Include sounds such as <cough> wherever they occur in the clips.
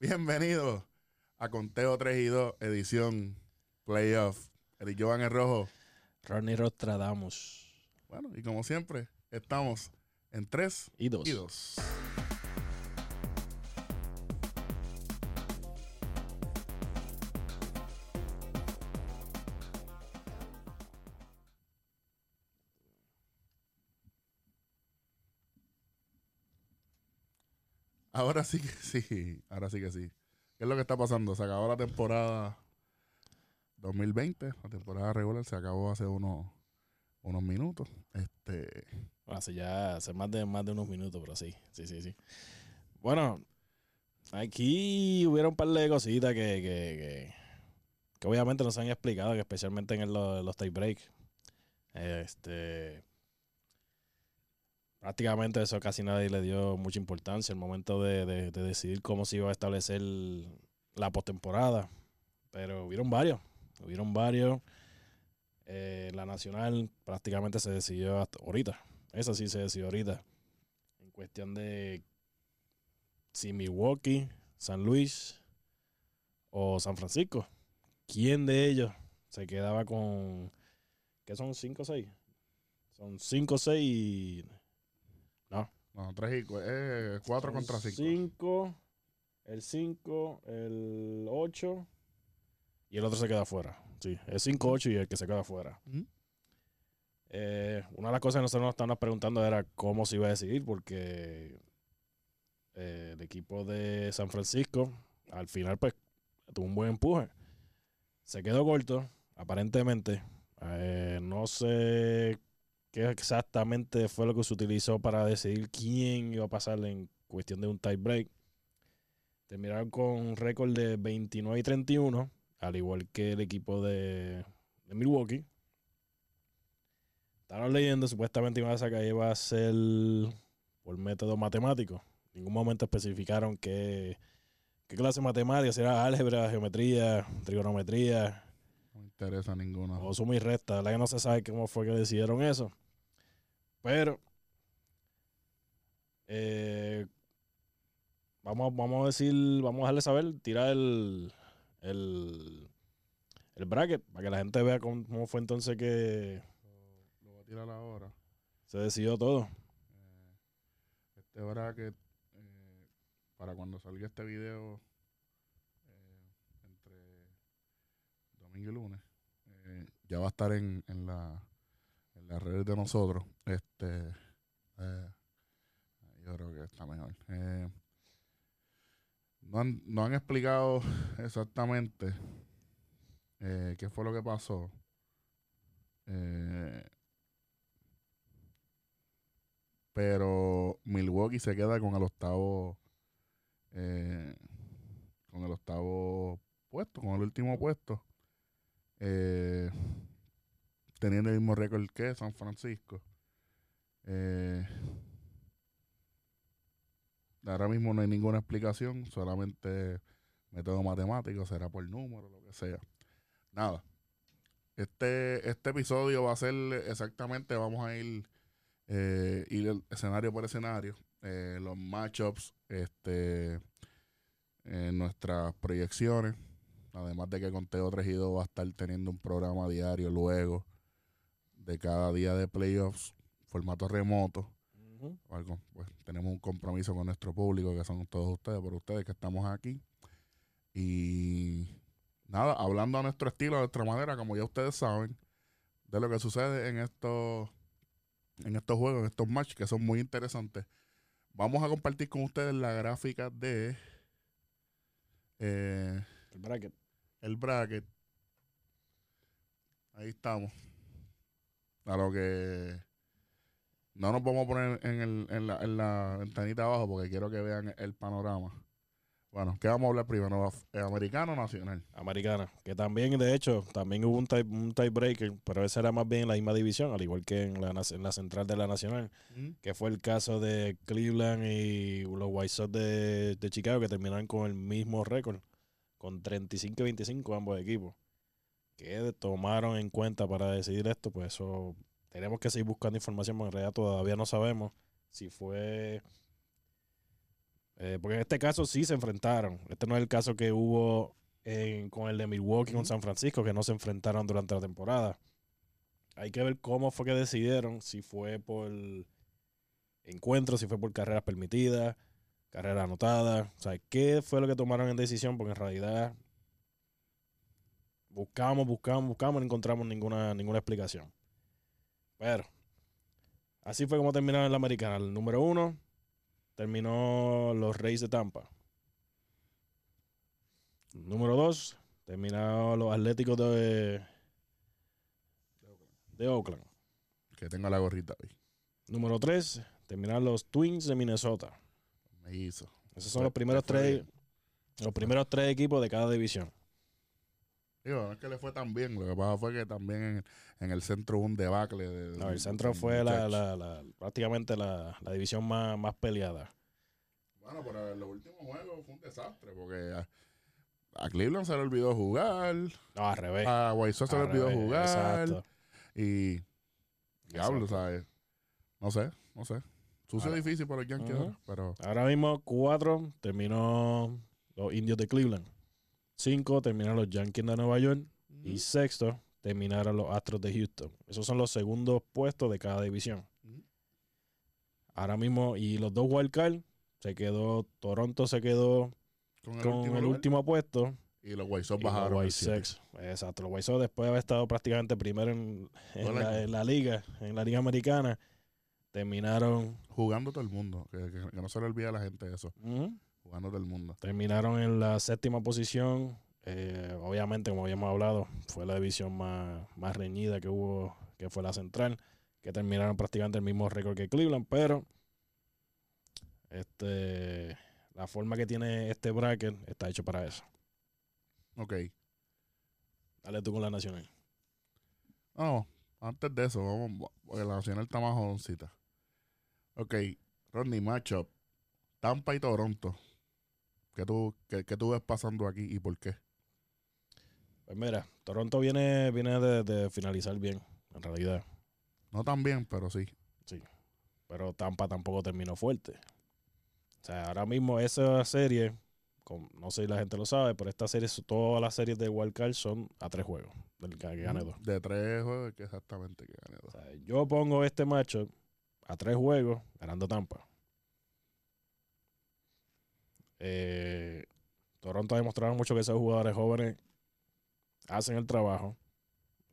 Bienvenidos a Conteo 3 y 2, edición Playoff. El Jovan el Rojo. Ronnie Rostradamus. Bueno, y como siempre, estamos en 3 Y dos. Y 2. Ahora sí que sí, ahora sí que sí. ¿Qué es lo que está pasando? Se acabó la temporada 2020, la temporada regular se acabó hace unos, unos minutos. Este, Hace ya hace más de más de unos minutos, pero sí, sí, sí, sí. Bueno, aquí hubiera un par de cositas que, que, que, que obviamente nos han explicado, que especialmente en el- los tie break. Este prácticamente eso casi nadie le dio mucha importancia el momento de, de- de decidir cómo se iba a establecer la postemporada. Pero hubieron varios, hubieron varios. Eh, la nacional prácticamente se decidió hasta ahorita. Esa sí se decidió ahorita. En cuestión de si Milwaukee, San Luis o San Francisco. ¿Quién de ellos se quedaba con... ¿Qué son? ¿5 o 6? Son 5 o 6 y... No. no, 3 y 4 contra 5. 5, el 5, el 8 y el otro se queda afuera. Sí, es 5, 8 y el que se queda afuera. Eh, una de las cosas que nosotros nos estábamos preguntando era cómo se iba a decidir, porque eh, el equipo de San Francisco al final pues tuvo un buen empuje. Se quedó corto, aparentemente. Eh, no sé qué exactamente fue lo que se utilizó para decidir quién iba a pasar en cuestión de un tie break. Terminaron con un récord de 29 y 31, al igual que el equipo de, de Milwaukee. Estaban leyendo, supuestamente iba a sacar, iba a ser por método matemático. En ningún momento especificaron qué, qué clase de matemáticas, si era álgebra, geometría, trigonometría, No me interesa ninguna. o suma y resta. La que no se sabe cómo fue que decidieron eso. Pero eh, vamos, vamos a decir, vamos a dejarle saber, tirar el, el, el bracket para que la gente vea cómo, cómo fue entonces que Lo voy a tirar ahora. se decidió todo. Este bracket, eh, para cuando salga este video, eh, entre domingo y lunes, eh, ya va a estar en, en la en las redes de nosotros. Este, eh, yo creo que está mejor. Eh, no, han, no han explicado exactamente eh, qué fue lo que pasó. Eh, pero Milwaukee se queda con el octavo eh, con el octavo puesto, con el último puesto. Eh, teniendo el mismo récord que San Francisco. Eh, ahora mismo no hay ninguna explicación, solamente método matemático, será por número, lo que sea. Nada. Este, este episodio va a ser exactamente, vamos a ir, eh, ir escenario por escenario, eh, los matchups, este, eh, nuestras proyecciones, además de que Conteo 3 y 2 va a estar teniendo un programa diario luego de cada día de playoffs, formato remoto. Algo, pues tenemos un compromiso con nuestro público, que son todos ustedes, por ustedes que estamos aquí. Y nada, hablando a nuestro estilo, a nuestra manera, como ya ustedes saben, de lo que sucede en estos, en estos juegos, en estos matches que son muy interesantes. Vamos a compartir con ustedes la gráfica de eh, El bracket. el bracket. Ahí estamos. A lo que no nos vamos a poner en, el, en, la, en la ventanita abajo porque quiero que vean el panorama. Bueno, ¿qué vamos a hablar primero? ¿Af- eh, ¿Americano o nacional? Americana, que también, de hecho, también hubo un, tie, un tiebreaker, pero ese era más bien en la misma división, al igual que en la, en la central de la Nacional, que fue el caso de Cleveland y los White Sox de, de Chicago, que terminaron con el mismo récord, con 35 y 25 ambos equipos, que tomaron en cuenta para decidir esto, pues eso, tenemos que seguir buscando información, porque en realidad todavía no sabemos si fue Eh, porque en este caso sí se enfrentaron. Este no es el caso que hubo con el de Milwaukee con San Francisco, que no se enfrentaron durante la temporada. Hay que ver cómo fue que decidieron, si fue por encuentros, si fue por carreras permitidas, carreras anotadas. O sea, qué fue lo que tomaron en decisión, porque en realidad buscamos, buscamos, buscamos, no encontramos ninguna, ninguna explicación. Pero, así fue como terminaron en la americana. El número uno terminó los Reyes de Tampa. Número 2, terminaron los Atléticos de, de Oakland. Que tenga la gorrita ahí. Número 3, terminaron los Twins de Minnesota. Me hizo. Esos son los primeros tres, los primeros tres equipos de cada división. Digo, no es que le fue tan bien, lo que pasa fue que también en, el centro hubo un debacle. De, no, el centro fue la, prácticamente la, división más, más peleada. Bueno, pero en los últimos juegos fue un desastre porque a Cleveland se le olvidó jugar. No, al revés. A White se le olvidó jugar. Exacto. Y. Diablo, ¿sabes? No sé, no sé. Sucio difícil para los Yankees ahora, pero... Ahora mismo, cuatro terminó los Indios de Cleveland. Cinco terminaron los Yankees de Nueva York. Y sexto terminaron los Astros de Houston. Esos son los segundos puestos de cada división. Ahora mismo, y los dos wildcards, se quedó, Toronto se quedó con el, último, puesto. Y los White Sox bajaron. Los exacto. Los White Sox, después de haber estado prácticamente primero en, la, liga, en la liga americana, terminaron. Jugando todo el mundo. Que, no se le olvide a la gente eso. Jugando todo el mundo. Terminaron en la séptima posición. Eh, obviamente, como habíamos hablado, fue la división más, más reñida que hubo, que fue la central, que terminaron prácticamente el mismo récord que Cleveland, pero este la forma que tiene este bracket está hecho para eso. Ok. Dale tú con la nacional. No, antes de eso, vamos, porque la nacional está más jodoncita. Ok, Rodney, matchup. Tampa y Toronto. ¿Qué tú, qué, tú ves pasando aquí y por qué? Pues mira, Toronto viene, viene de, de, finalizar bien, en realidad. No tan bien, pero sí. Sí. Pero Tampa tampoco terminó fuerte. O sea, ahora mismo esa serie, no sé si la gente lo sabe, pero esta serie, todas las series de Wildcard son a tres juegos. Del que gane dos. De tres juegos, que exactamente que gane dos. O sea, yo pongo este macho a tres juegos, ganando Tampa. Eh, Toronto ha demostrado mucho que esos jugadores jóvenes hacen el trabajo.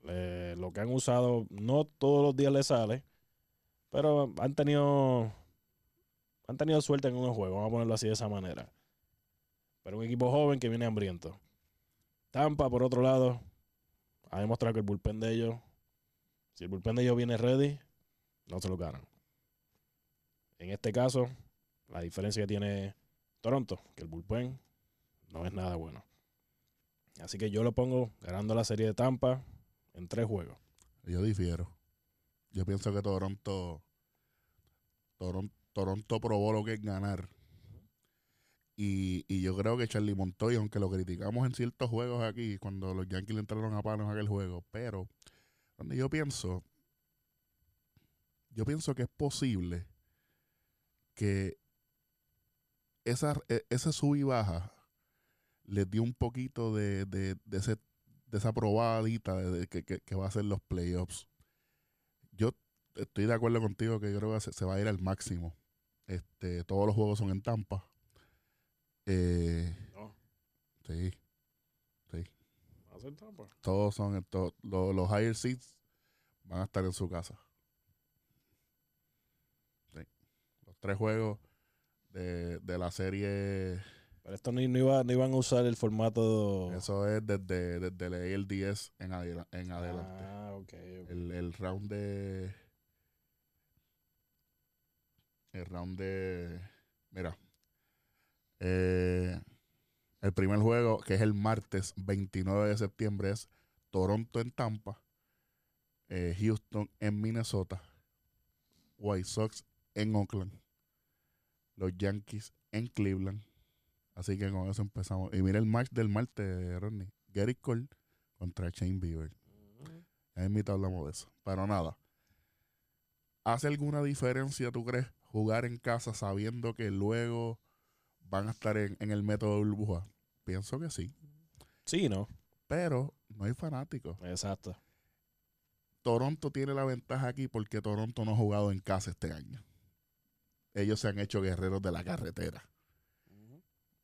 lo que han usado, no todos los días les sale, pero han tenido han tenido suerte en unos juegos, vamos a ponerlo así de esa manera. Pero un equipo joven que viene hambriento. Tampa, por otro lado, ha demostrado que el bullpen de ellos, si el bullpen de ellos viene ready, no se lo ganan. En este caso, la diferencia que tiene Toronto, que el bullpen no es nada bueno. Así que yo lo pongo ganando la serie de Tampa en tres juegos. Yo difiero. Yo pienso que Toronto, Toronto Toronto probó lo que es ganar. Y, yo creo que Charlie Montoya, aunque lo criticamos en ciertos juegos aquí, cuando los Yankees le entraron a palos en aquel juego, pero donde yo pienso, yo pienso que es posible que esa, e, ese sub y baja les dio un poquito de, de, de, ese, de esa probadita de, que, que, va a ser los playoffs. Yo estoy de acuerdo contigo que yo creo que se va a ir al máximo. Este, todos los juegos son en Tampa. Eh, Sí. Sí. en Tampa? Todos son, los, higher seats van a estar en su casa. Sí. Los tres juegos de, la serie. Pero esto no, iba, no, iban a usar el formato. Eso es desde, desde el 10 en, en adelante. Ah, ok. El, el round de el round de. Mira. Eh, el primer juego, que es el martes 29 de septiembre, es Toronto en Tampa, eh, Houston en Minnesota, White Sox en Oakland, los Yankees en Cleveland. Así que con eso empezamos. Y mira el match del martes, Rodney. Gary Cole contra Shane Bieber. En hablamos de eso. Pero nada. ¿Hace alguna diferencia, tú crees, jugar en casa sabiendo que luego van a estar en, en el método burbuja? Pienso que sí. Sí, ¿no? Pero no hay fanáticos. Exacto. Toronto tiene la ventaja aquí porque Toronto no ha jugado en casa este año. Ellos se han hecho guerreros de la carretera.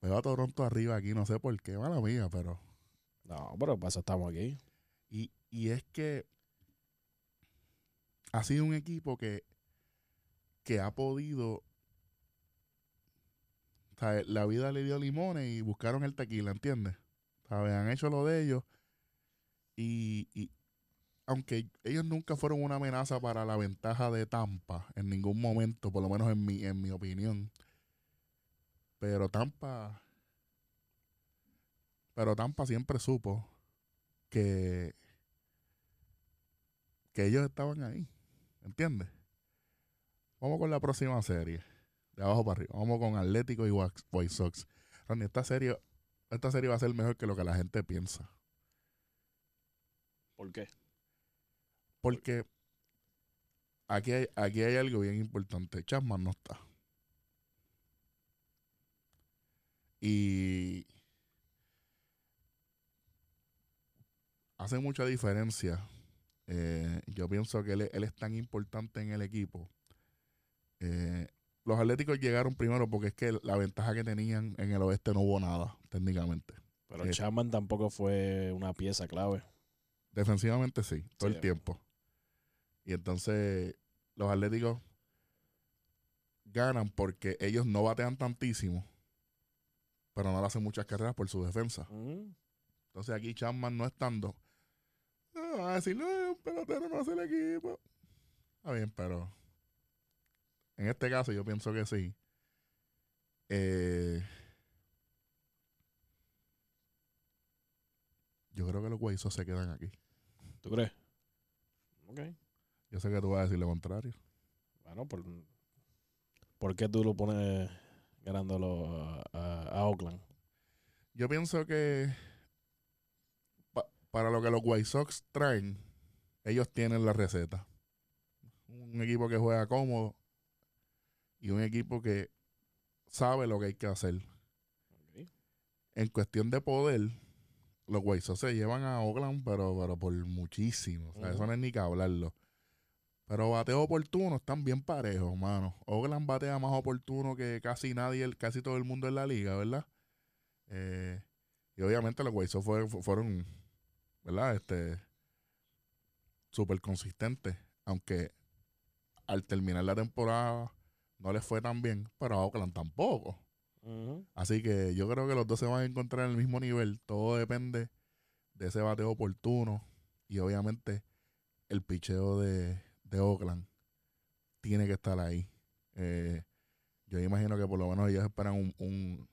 Veo a Toronto arriba aquí, no sé por qué, mala mía, pero. No, pero para eso estamos aquí. Y, y es que ha sido un equipo que, que ha podido. sea, La vida le dio limones y buscaron el tequila, ¿entiendes? ¿Sabes? Han hecho lo de ellos. Y, y aunque ellos nunca fueron una amenaza para la ventaja de Tampa en ningún momento, por lo menos en mi, en mi opinión. Pero Tampa. Pero Tampa siempre supo que. que ellos estaban ahí. ¿Entiendes? Vamos con la próxima serie. De abajo para arriba. Vamos con Atlético y White Sox. Ronnie, esta serie, esta serie va a ser mejor que lo que la gente piensa. ¿Por qué? Porque aquí hay, aquí hay algo bien importante. Chapman no está. Y hace mucha diferencia. Eh, yo pienso que él, es- él es tan importante en el equipo. Eh, los Atléticos llegaron primero porque es que la ventaja que tenían en el oeste no hubo nada, técnicamente. Pero Eh. Chapman tampoco fue una pieza clave. Defensivamente sí, todo Sí. el tiempo. Y entonces los Atléticos ganan porque ellos no batean tantísimo, pero no le hacen muchas carreras por su defensa. Ujú. Entonces aquí Chapman no estando, no, van a decir, no, un pelotero no hace el equipo. Está bien, pero en este caso yo pienso que sí. Eh, yo creo que los Guaysos se quedan aquí. ¿Tú crees? Ok. Yo sé que tú vas a decir lo contrario. Bueno, por, ¿por qué tú lo pones ganándolo a, a- a Oakland? Yo pienso que pa- para lo que los White Sox traen, ellos tienen la receta. Un equipo que juega cómodo y un equipo que sabe lo que hay que hacer. En cuestión de poder, los White Sox se llevan a Oakland, pero, pero por muchísimo. O sea, eso no es ni que hablarlo. Pero bateo oportuno están bien parejos, mano. Oakland batea más oportuno que casi nadie, casi todo el mundo en la liga, ¿verdad? Eh, y obviamente los White Sox fueron, fu- fueron, ¿verdad? Este, súper consistentes. Aunque al terminar la temporada no les fue tan bien, pero a Oakland tampoco. Así que yo creo que los dos se van a encontrar en el mismo nivel. Todo depende de ese bateo oportuno. Y obviamente el picheo de, de Oakland tiene que estar ahí. Eh, yo imagino que por lo menos ellos esperan un,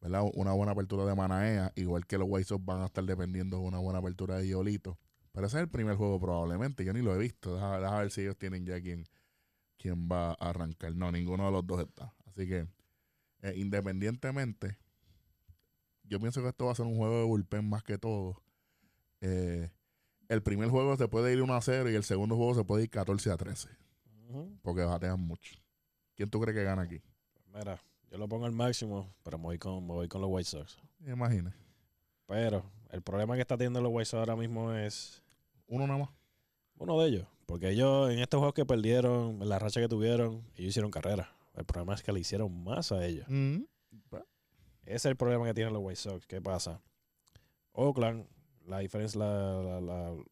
una buena apertura de Manaea, igual que los White Sox van a estar dependiendo de una buena apertura de Yolito. Pero ese es el primer juego probablemente. Yo ni lo he visto. Deja, ver si ellos tienen ya quién, quién va a arrancar. No, ninguno de los dos está. Así que, eh, independientemente, yo pienso que esto va a ser un juego de bullpen más que todo. Eh, el primer juego se puede ir 1 a 0 y el segundo juego se puede ir 14 a 13. Ujú. Porque batean mucho. ¿Quién tú crees que gana aquí? Mira, yo lo pongo al máximo, pero me voy con, me voy con los White Sox. Imagina. Pero el problema que está teniendo los White Sox ahora mismo es Uno nada más. uno de ellos. Porque ellos, en estos juegos que perdieron, en la racha que tuvieron, ellos hicieron carrera. El problema es que le hicieron más a ellos. Mm. Ese es el problema que tienen los White Sox. ¿Qué pasa? Oakland, la diferencia, la, la- la-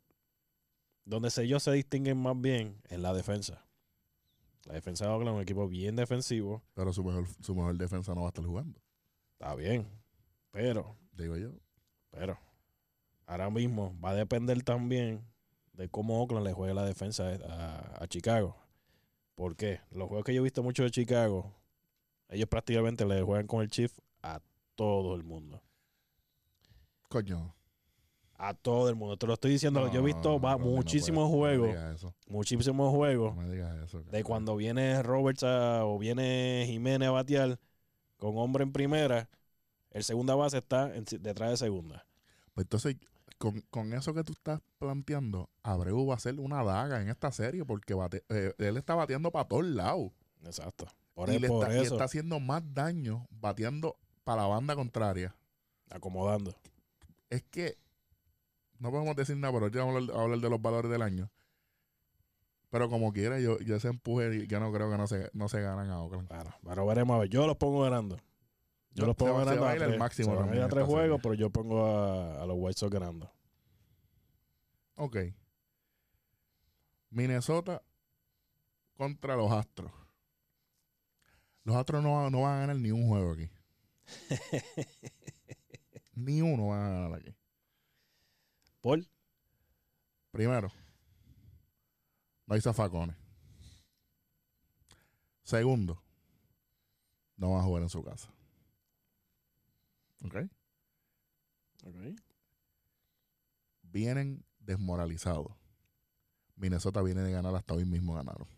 donde ellos se distinguen más bien en la defensa. La defensa de Oakland es un equipo bien defensivo. Pero su mejor, su mejor defensa no va a estar jugando. Está bien. Pero, Digo yo. pero, ahora mismo va a depender también de cómo Oakland le juegue la defensa a, a Chicago. ¿Por qué? Los juegos que yo he visto mucho de Chicago, ellos prácticamente le juegan con el Chief a todo el mundo. Coño. A todo el mundo. Te lo estoy diciendo. yo he visto no muchísimos no juegos. muchísimos juegos. No me digas eso. De cuando viene Roberts a- o viene Jiménez a batear con hombre en primera, el segunda base está en- detrás de segunda. Pues entonces, con, con eso que tú estás planteando, Abreu va a ser una daga en esta serie porque bate- eh, él está bateando para todos lados. Exacto. Por, y, e- le por está, y eso, está haciendo más daño bateando para la banda contraria. acomodando. Es que no podemos decir nada, pero ahorita vamos a hablar, a hablar de los valores del año. Pero como quiera, yo, yo ese empuje, yo no creo que no se, no se ganan a Oakland. Bueno, pero veremos a ver. Yo los pongo ganando. Yo Yo- los pongo se va- se ganando a tres, máximo se a tres juegos, serie. pero yo pongo a, a los White Sox ganando. Ok. Minnesota contra los Astros. Los Astros no, no van a ganar ni un juego aquí. <laughs> ni uno van a ganar aquí. Paul, Primero, no hay zafacones. Segundo, no van a jugar en su casa. ¿Ok? Vienen desmoralizados. Minnesota viene de ganar hasta hoy mismo ganaron.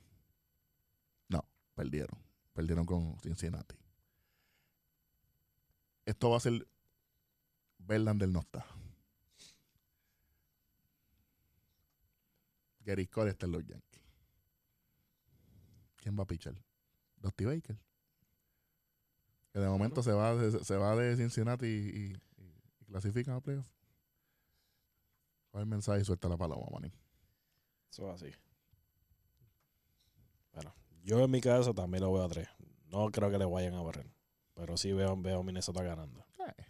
No, perdieron. Perdieron con Cincinnati. Esto va a ser Verlander no está. Gary Cole está en los Yankees. ¿Quién va a pichar? Dusty Baker. Que de momento se va de, se va de Cincinnati y, y, y- clasifican a playoff. Coge el mensaje y suelta la paloma, manín. eso es así. Bueno, yo en mi caso también lo veo a tres. No creo que le vayan a barrer. Pero sí veo, veo a Minnesota ganando. Eh,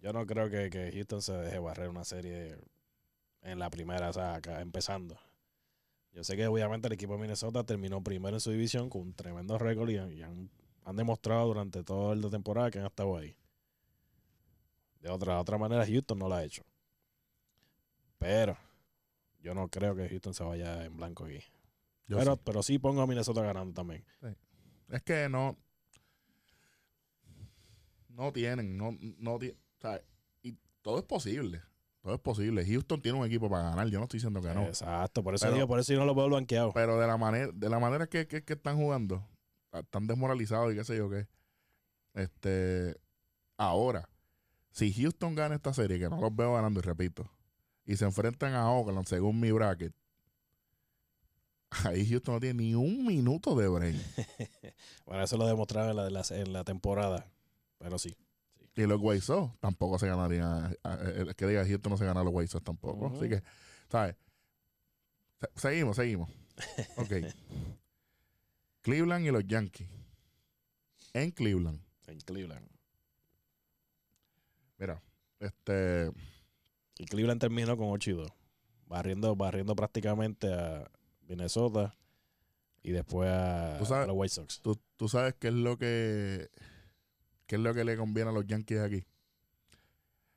Yo no creo que, que Houston se deje barrer una serie en la primera, o sea, acá, empezando. Yo sé que obviamente el equipo de Minnesota terminó primero en su división con un tremendo récord y, y han, han demostrado durante toda la temporada que han estado ahí. De otra, otra manera, Houston no lo ha hecho. Pero yo no creo que Houston se vaya en blanco aquí. yo Pero, sí. pero sí pongo a Minnesota ganando también. Es que no. No tienen, no, no o sea, y todo es posible. Todo es posible. Houston tiene un equipo para ganar. Yo no estoy diciendo que no. Exacto, por eso Pero- digo, por eso yo no lo veo blanqueado. Pero de la manera, de la manera que, que, que están jugando, están desmoralizados y qué sé yo qué. Este, ahora, si Houston gana esta serie, que no los veo ganando, y repito, y se enfrentan a Oakland según mi bracket, ahí Houston no tiene ni un minuto de break. <laughs> Bueno, eso lo demostraron en la- en la temporada. Pero sí. Y los White Sox tampoco se ganarían. El que diga Houston no se gana los White Sox tampoco. Así que, ¿sabes? Se- Seguimos, seguimos. <laughs> Ok. Cleveland y los Yankees. En Cleveland. En Cleveland. Mira, este. Y Cleveland terminó con 8 y 2. Barriendo, barriendo prácticamente a Minnesota y después a, sabes- a los White Sox. ¿tú, tú sabes qué es lo que. ¿Qué es lo que le conviene a los Yankees aquí?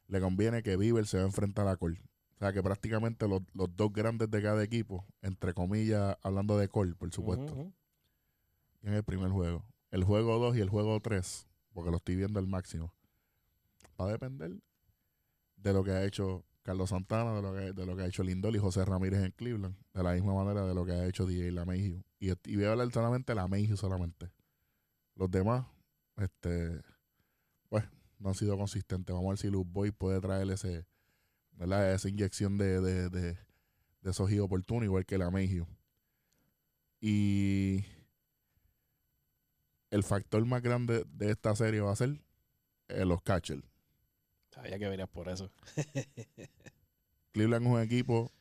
Le conviene que Bieber se va a enfrentar a Cole. O sea, que prácticamente los, los dos grandes de cada equipo, entre comillas, hablando de Cole, por supuesto. En el primer juego. El juego 2 y el juego 3, porque lo estoy viendo al máximo, va a depender de lo que ha hecho Carlos Santana, de lo que, de lo que ha hecho Lindol y José Ramírez en Cleveland, de la misma manera de lo que ha hecho DJ LaMahieu. Y, y voy a hablar solamente de LaMahieu solamente. Los demás, este, no han sido consistentes. Vamos a ver si Luz Boy puede traer ese, ¿verdad? esa inyección de, de, de, de soji oportuno, igual que LaMahieu. Y el factor más grande de esta serie va a ser eh, los catchers. Sabía que venías por eso. <laughs> Cleveland es un equipo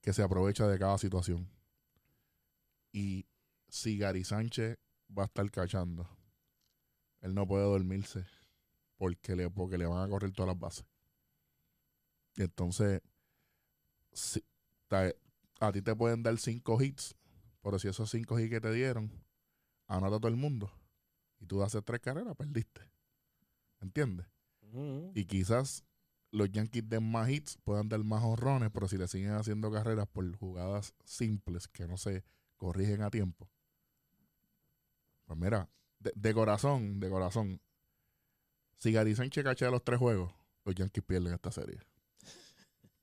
que se aprovecha de cada situación. Y si Gary Sánchez va a estar cachando, él no puede dormirse porque le, porque le van a correr todas las bases. Y entonces, si- ta- a ti te pueden dar cinco hits, pero si esos cinco hits que te dieron, anota todo el mundo. Y tú haces tres carreras, perdiste. ¿Entiendes? Y quizás los Yankees den más hits, puedan dar más honrones, pero si le siguen haciendo carreras por jugadas simples que no se corrigen a tiempo. Pues mira, de, de corazón, de corazón, si Gary Sánchez cachea los tres juegos, los Yankees pierden esta serie.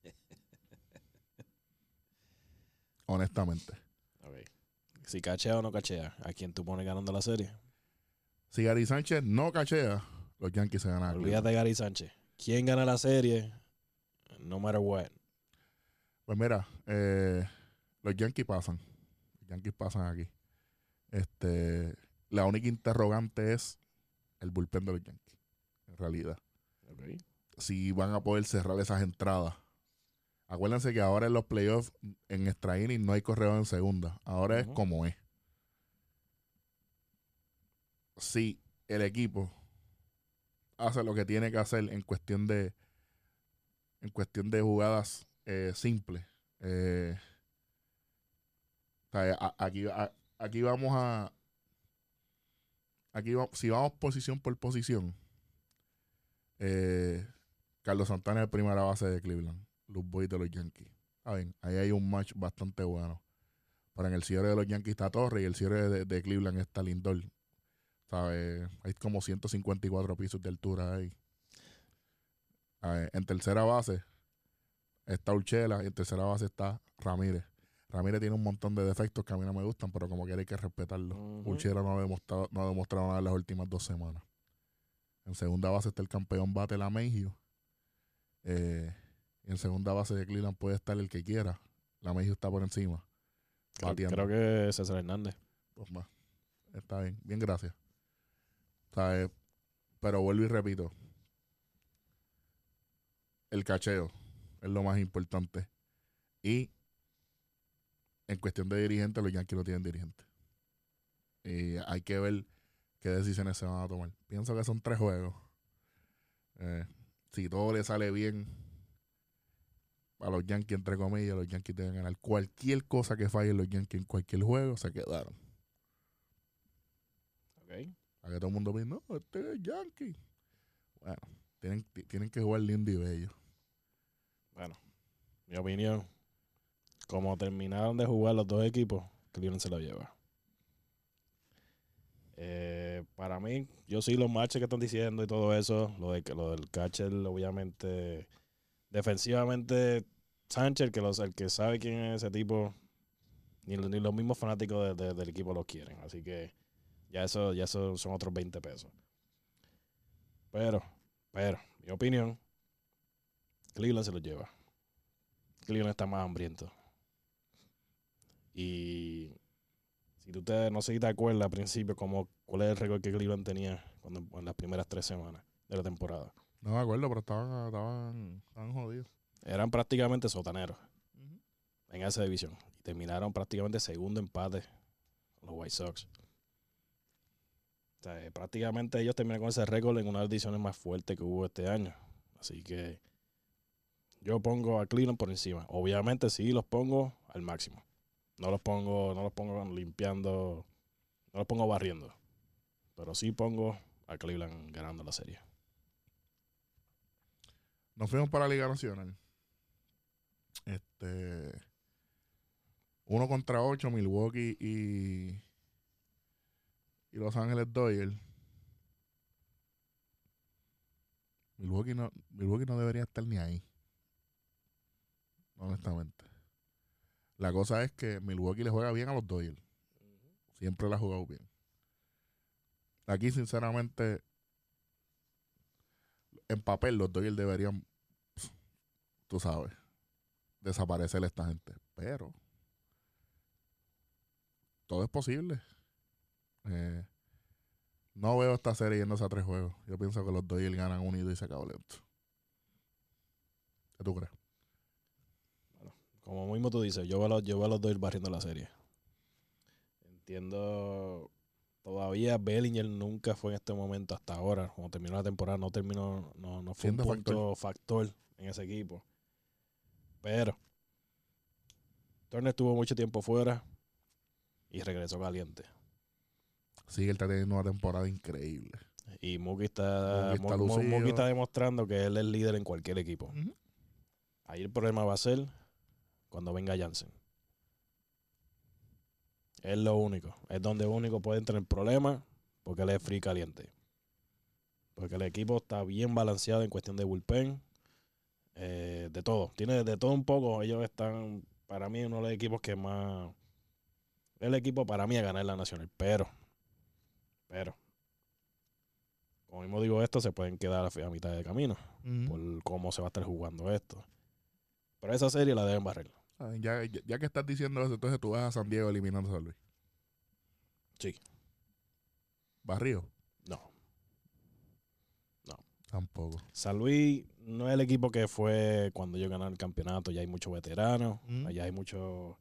<laughs> Honestamente. Ok. Si cachea o no cachea, ¿a quién tú pones ganando la serie? Si Gary Sánchez no cachea, los Yankees se ganan. Olvídate de Gary Sánchez. ¿Quién gana la serie? No matter what. Pues mira, eh, los Yankees pasan. Los Yankees pasan aquí. Este, la única interrogante es el bullpen de los Yankees, en realidad. Si van a poder cerrar esas entradas. Acuérdense que ahora en los playoffs, en extra inning, no hay correo en segunda. Ahora es como es. Si el equipo hace lo que tiene que hacer en cuestión de en cuestión de jugadas eh, simples. Eh, aquí, aquí vamos a aquí si vamos posición por posición eh, Carlos Santana es primera base de Cleveland los Boys de los Yankees ahí hay un match bastante bueno pero en el cierre de los Yankees está Torre y el cierre de, Cleveland está Lindor hay como 154 pisos de altura ahí. en tercera base está Urchela y en tercera base está Ramírez. Ramírez tiene un montón de defectos que a mí no me gustan, pero como quiera hay que respetarlo. Urchela no ha, demostrado, no ha demostrado nada en las últimas dos semanas. En segunda base está el campeón Bate la Eh, en segunda base de Cleveland puede estar el que quiera. La Mejio está por encima. Creo, creo que César Hernández. Pues más. Está bien. Bien, gracias. Pero vuelvo y repito. El cacheo es lo más importante. Y en cuestión de dirigente, los Yankees no tienen dirigente. Y hay que ver qué decisiones se van a tomar. Pienso que son tres juegos. Eh, si todo le sale bien a los Yankees, entre comillas, los Yankees deben ganar. Cualquier cosa que falle los Yankees en cualquier juego, se quedaron. Okay. A que todo el mundo piensa, no, este es Yankee. Bueno, tienen, tienen que jugar lindo y bello. Bueno, mi opinión, como terminaron de jugar los dos equipos, Cleveland se lo lleva. Eh, para mí, yo sí los matches que están diciendo y todo eso, lo, de, lo del catcher, obviamente, defensivamente, Sánchez, que los, el que sabe quién es ese tipo, ni, ni los mismos fanáticos del equipo lo quieren. Así que ya eso, ya eso son otros 20 pesos. Pero, pero, mi opinión, Cleveland se lo lleva. Cleveland está más hambriento. Y si tú te, no sé si te acuerdas al principio como cuál es el récord que Cleveland tenía cuando, en las primeras tres semanas de la temporada. No me acuerdo, pero estaban, estaban, estaban jodidos. Eran prácticamente sotaneros en esa división. Y terminaron prácticamente segundo empate con los White Sox. Eh, prácticamente ellos terminan con ese récord en una de las ediciones más fuertes que hubo este año. Así que yo pongo a Cleveland por encima. Obviamente sí los pongo al máximo. No los pongo, no los pongo limpiando, no los pongo barriendo. Pero sí pongo a Cleveland ganando la serie. Nos fuimos para la Liga Nacional. Este. Uno contra ocho, Milwaukee y y Los Ángeles Dodgers. Milwaukee no, Milwaukee no debería estar ni ahí. Honestamente. La cosa es que Milwaukee le juega bien a los Dodgers. Siempre le ha jugado bien. Aquí, sinceramente, en papel, los Dodgers deberían, tú sabes, desaparecer esta gente. Pero todo es posible. Eh, no veo esta serie yéndose a tres juegos. Yo pienso que los Dodgers ganan unido y se acabó lento. ¿Qué tú crees? Como mismo tú dices, yo veo, los, yo veo a los Dodgers barriendo la serie. Entiendo. Todavía Bellinger nunca fue en este momento hasta ahora. Cuando terminó la temporada, no terminó, no, no fue un punto factor. en ese equipo. Pero Turner estuvo mucho tiempo fuera y regresó caliente. Sí, él está teniendo una temporada increíble. Y Mookie está, está, demostrando que él es líder en cualquier equipo. Ahí el problema va a ser cuando venga Jansen. Es lo único. Es donde único puede entrar el problema porque él es free caliente. Porque el equipo está bien balanceado en cuestión de bullpen. Eh, de todo. Tiene de todo un poco. Ellos están, para mí, uno de los equipos que más. El equipo para mí a ganar la nacional. Pero pero, como mismo digo esto, se pueden quedar a, mitad de camino por cómo se va a estar jugando esto. Pero esa serie la deben barrer. Ya, que estás diciendo eso, entonces tú vas a San Diego eliminando a San Luis. Sí. ¿Barrio? No. Tampoco. San Luis no es el equipo que fue cuando yo gané el campeonato. Ya hay muchos veteranos, Mm. allá hay muchos.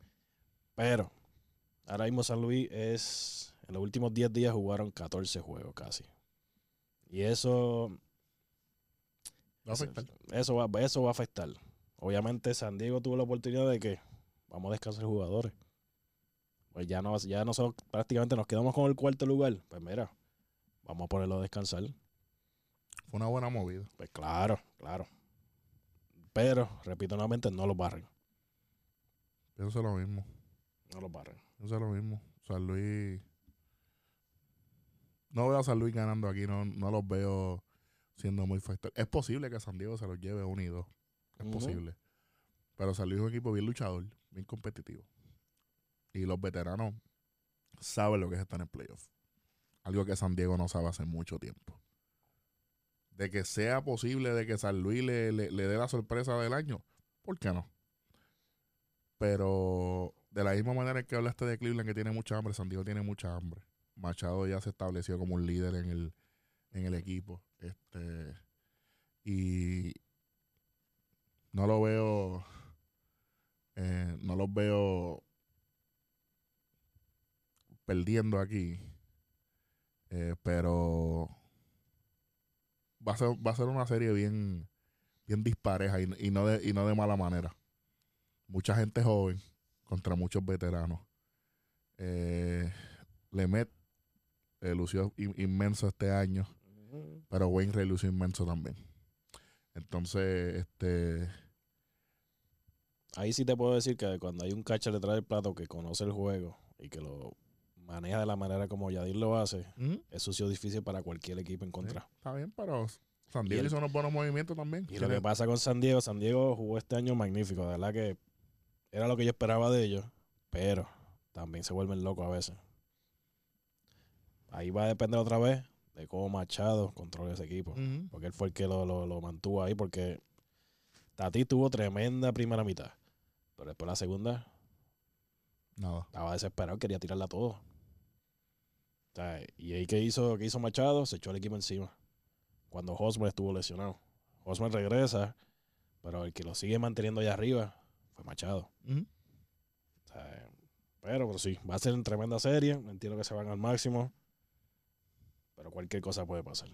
Pero ahora mismo San Luis es. En los últimos 10 días jugaron 14 juegos casi. Y eso. Va a afectar. Eso va, eso va a afectar. Obviamente San Diego tuvo la oportunidad de que vamos a descansar jugadores. Pues ya, no, ya nosotros prácticamente nos quedamos con el cuarto lugar. Pues mira, vamos a ponerlo a descansar. Fue una buena movida. Pues claro, claro. Pero, repito nuevamente, no los barren. Pienso lo mismo. No los barren. Pienso lo mismo. San Luis. No veo a San Luis ganando aquí. No, no los veo siendo muy factor. Es posible que San Diego se los lleve unidos. Es Ujú. posible. Pero San Luis es un equipo bien luchador, bien competitivo. Y los veteranos saben lo que es estar en playoff. Algo que San Diego no sabe hace mucho tiempo. De que sea posible de que San Luis le, le- le dé la sorpresa del año, ¿por qué no? Pero de la misma manera que hablaste de Cleveland, que tiene mucha hambre, San Diego tiene mucha hambre. Machado ya se estableció como un líder en el, en el equipo. Este, y no lo veo. eh, no los veo perdiendo aquí. Eh, pero va a ser, va a ser una serie bien, bien dispareja y, y no de, y no de mala manera. Mucha gente joven contra muchos veteranos. Eh, Lemet eh, lució in- inmenso este año, pero Wayne Ray lució inmenso también. Entonces, este, Ahí sí te puedo decir que cuando hay un catcher detrás del plato que conoce el juego y que lo maneja de la manera como Yadir lo hace, es sucio difícil para cualquier equipo en contra. está bien, pero San Diego el- hizo unos buenos movimientos también. Y lo que pasa con San Diego, San Diego jugó este año magnífico, de verdad que era lo que yo esperaba de ellos, pero también se vuelven locos a veces. Ahí va a depender otra vez de cómo Machado controla ese equipo, porque él fue el que lo, lo- lo mantuvo ahí, porque Tati tuvo tremenda primera mitad, pero después la segunda Nada. estaba desesperado, quería tirarla todo. O sea, y ahí que hizo, que hizo Machado, se echó el equipo encima. Cuando Hosmer estuvo lesionado. Hosmer regresa, pero el que lo sigue manteniendo allá arriba fue Machado. O sea, pero, pero sí, va a ser una tremenda serie. Entiendo que se van al máximo. Pero cualquier cosa puede pasar.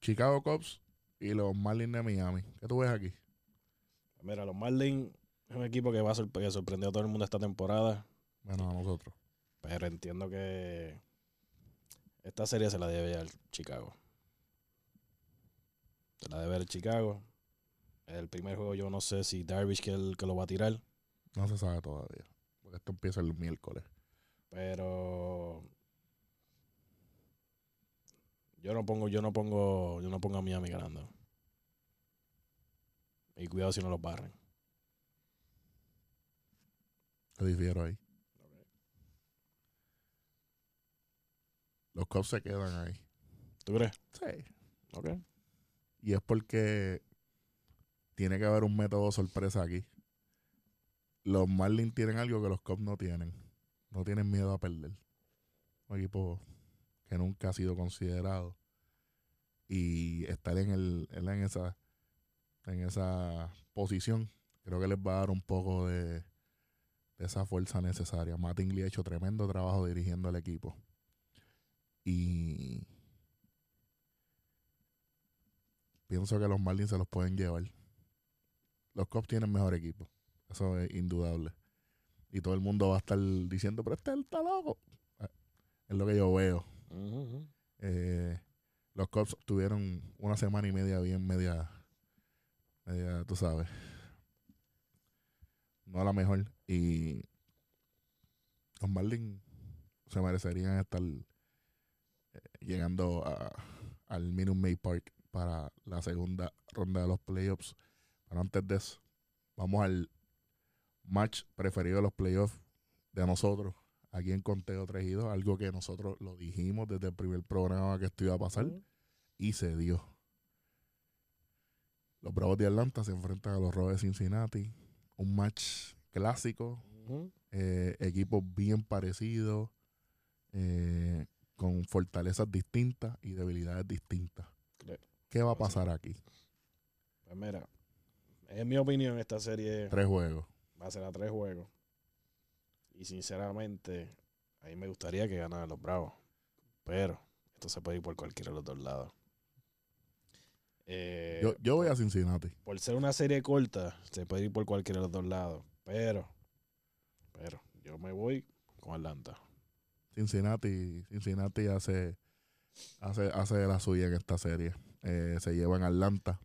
Chicago Cubs y los Marlins de Miami. ¿Qué tú ves aquí? Mira, los Marlins es un equipo que va a sorpre- que sorprendió a todo el mundo esta temporada. Bueno, a nosotros. Pero entiendo que esta serie se la debe al Chicago. Se la debe al Chicago. El primer juego yo no sé si Darvish que, el, que lo va a tirar. No se sabe todavía. Porque esto empieza el miércoles. Pero yo no pongo, yo no pongo, yo no pongo a Miami ganando. Y cuidado si no los barren. Te difiero ahí. Los Cubs se quedan ahí. ¿Tú crees? Sí. Ok. Y es porque tiene que haber un método sorpresa aquí. Los Marlins tienen algo que los Cubs no tienen. No tienen miedo a perder. Un equipo que nunca ha sido considerado. Y estar en, el, en esa en esa posición creo que les va a dar un poco de, de esa fuerza necesaria. Mattingly ha hecho tremendo trabajo dirigiendo el equipo. Y pienso que los Marlins se los pueden llevar. Los Cubs tienen mejor equipo. Eso es indudable. Y todo el mundo va a estar diciendo, pero este está loco. Eh, Es lo que yo veo. Eh, los Cubs tuvieron una semana y media bien, media, media, tú sabes, no la mejor. Y los Marlins se merecerían estar eh, llegando a, al Minute Maid Park para la segunda ronda de los playoffs. Pero antes de eso, vamos al match preferido de los playoffs de nosotros aquí en Conteo 3 y 2, algo que nosotros lo dijimos desde el primer programa que esto iba a pasar y se dio. Los Bravos de Atlanta se enfrentan a los Rojos de Cincinnati, un match clásico, eh, equipos bien parecidos, eh, con fortalezas distintas y debilidades distintas. ¿Qué va a pasar aquí? Pues mira, en mi opinión, esta serie. Tres juegos. Va a ser a tres juegos. Y sinceramente, a mí me gustaría que ganaran los Bravos. Pero esto se puede ir por cualquiera de los dos lados. Eh, yo, voy a Cincinnati. Por ser una serie corta, se puede ir por cualquiera de los dos lados. Pero, pero, yo me voy con Atlanta. Cincinnati, Cincinnati hace, hace, hace la suya en esta serie. Eh, se lleva en Atlanta.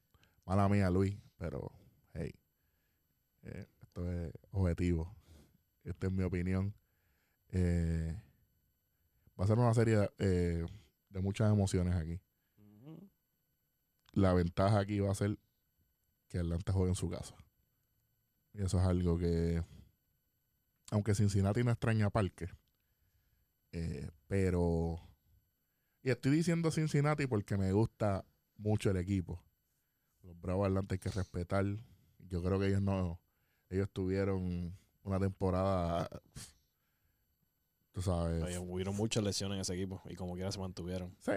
Mala mía, Luis, pero hey, eh, esto es objetivo. Esta es mi opinión. Eh, va a ser una serie de muchas emociones aquí. La ventaja aquí va a ser que Atlanta juegue en su casa. Y eso es algo que, aunque Cincinnati no extraña Parque, eh, pero, y estoy diciendo Cincinnati porque me gusta mucho el equipo. Los Bravos Atlanta hay que respetar. Yo creo que ellos no, ellos tuvieron una temporada, tú sabes. hubieron muchas lesiones en ese equipo y como quiera se mantuvieron. Sí.